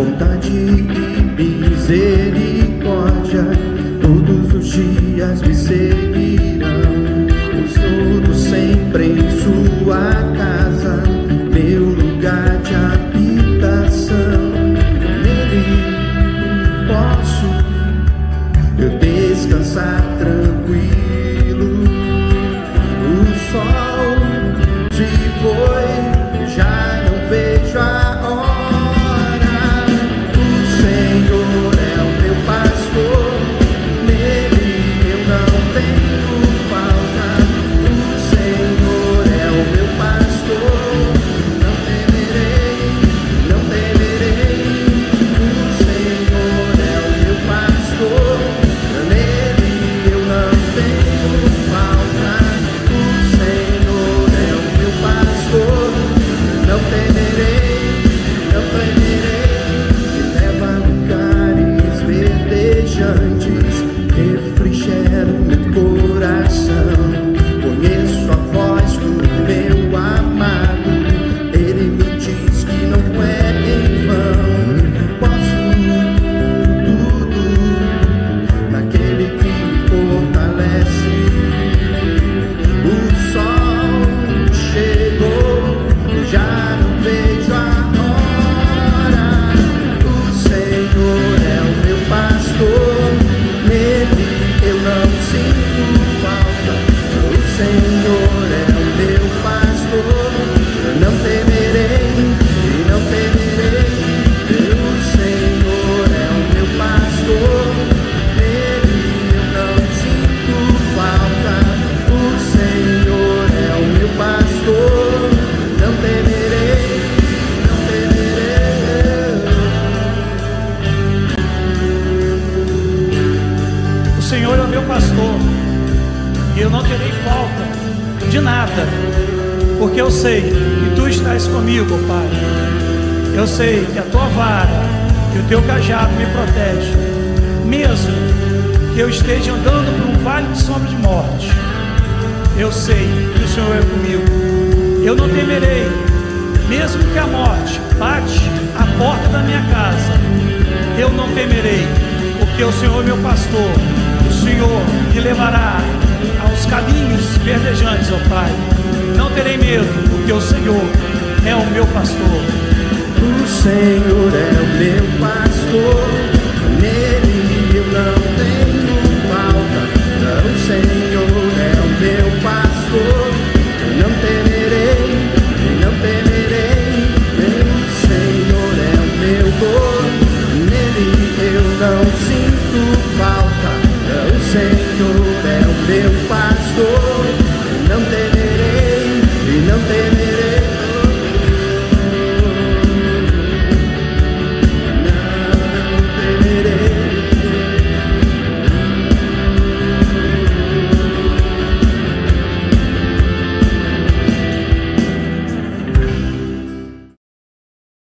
bondade e misericórdia todos os dias me seguirão. Estou sempre em sua casa, meu pastor, e eu não terei falta de nada, porque eu sei que tu estás comigo, Pai. Eu sei que a tua vara e o teu cajado me protegem, mesmo que eu esteja andando por um vale de sombra de morte. Eu sei que o Senhor é comigo. Eu não temerei, mesmo que a morte bate a porta da minha casa. Eu não temerei, porque o Senhor é meu pastor. Senhor me levará aos caminhos verdejantes, ó Pai. Não terei medo, porque o Senhor é o meu pastor. O Senhor é o meu pastor, nele eu não tenho falta. O Senhor é o meu pastor, não temerei, não temerei. O Senhor é o meu dor, nele eu não sinto